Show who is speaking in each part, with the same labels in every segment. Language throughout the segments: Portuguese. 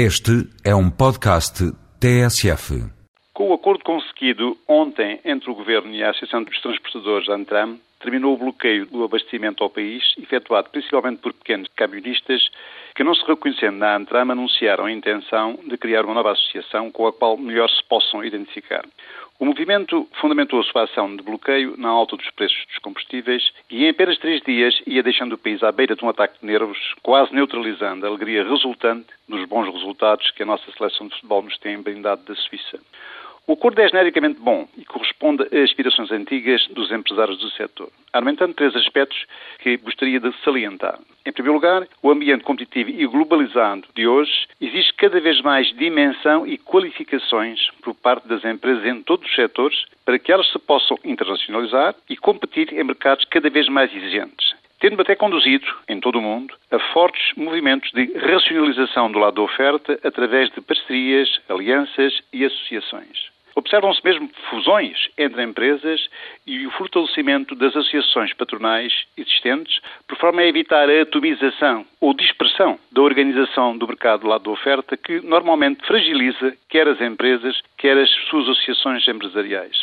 Speaker 1: Este é um podcast TSF.
Speaker 2: Com o acordo conseguido ontem entre o Governo e a Associação dos Transportadores, ANTRAM, terminou o bloqueio do abastecimento ao país, efetuado principalmente por pequenos camionistas que, não se reconhecendo na ANTRAM, anunciaram a intenção de criar uma nova associação com a qual melhor se possam identificar. O movimento fundamentou a sua ação de bloqueio na alta dos preços dos combustíveis e em apenas três dias ia deixando o país à beira de um ataque de nervos, quase neutralizando a alegria resultante dos bons resultados que a nossa seleção de futebol nos tem brindado da Suíça. O acordo é genericamente bom e corresponde a aspirações antigas dos empresários do setor. Argumentando três aspectos que gostaria de salientar. Em primeiro lugar, o ambiente competitivo e globalizado de hoje exige cada vez mais dimensão e qualificações por parte das empresas em todos os setores para que elas se possam internacionalizar e competir em mercados cada vez mais exigentes tendo até conduzido, em todo o mundo, a fortes movimentos de racionalização do lado da oferta através de parcerias, alianças e associações. Observam-se mesmo fusões entre empresas e o fortalecimento das associações patronais existentes, por forma a evitar a atomização ou dispersão da organização do mercado do lado da oferta, que normalmente fragiliza quer as empresas, quer as suas associações empresariais.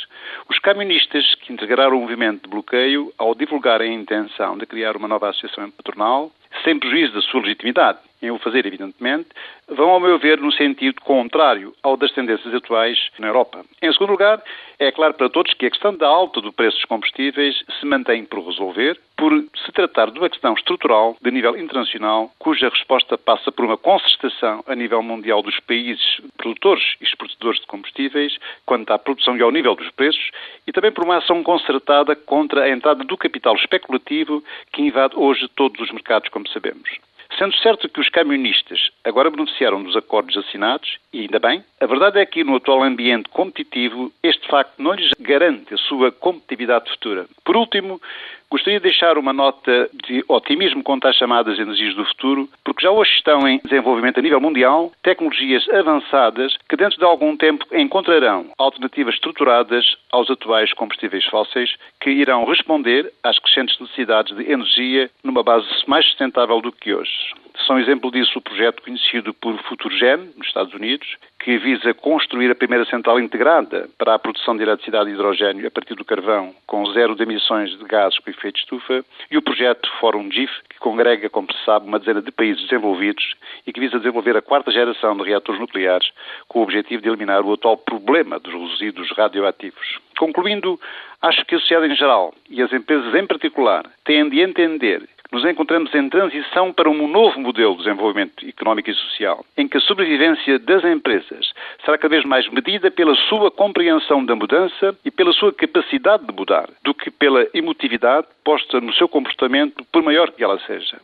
Speaker 2: Os camionistas que integraram o movimento de bloqueio, ao divulgarem a intenção de criar uma nova associação patronal, sem prejuízo da sua legitimidade em o fazer, evidentemente, vão, ao meu ver, no sentido contrário ao das tendências atuais na Europa. Em segundo lugar, é claro para todos que a questão da alta do preço dos combustíveis se mantém por resolver, por se tratar de uma questão estrutural de nível internacional, cuja resposta passa por uma concertação a nível mundial dos países produtores e exportadores de combustíveis, quanto à produção e ao nível dos preços, e também por uma ação concertada contra a entrada do capital especulativo que invade hoje todos os mercados, como sabemos. Sendo certo que os camionistas agora beneficiaram dos acordos assinados, e ainda bem, a verdade é que no atual ambiente competitivo este facto não lhes garante a sua competitividade futura. Por último, Gostaria de deixar uma nota de otimismo quanto às chamadas energias do futuro, porque já hoje estão em desenvolvimento a nível mundial tecnologias avançadas que dentro de algum tempo encontrarão alternativas estruturadas aos atuais combustíveis fósseis que irão responder às crescentes necessidades de energia numa base mais sustentável do que hoje. São exemplo disso o projeto conhecido por Futurgen, nos Estados Unidos, que visa construir a primeira central integrada para a produção de eletricidade e hidrogênio a partir do carvão, com zero de emissões de gases com efeito estufa, e o projeto Fórum GIF, que congrega, como se sabe, uma dezena de países desenvolvidos e que visa desenvolver a quarta geração de reatores nucleares com o objetivo de eliminar o atual problema dos resíduos radioativos. Concluindo, acho que a sociedade em geral e as empresas em particular têm de entender nos encontramos em transição para um novo modelo de desenvolvimento económico e social, em que a sobrevivência das empresas será cada vez mais medida pela sua compreensão da mudança e pela sua capacidade de mudar, do que pela emotividade posta no seu comportamento, por maior que ela seja.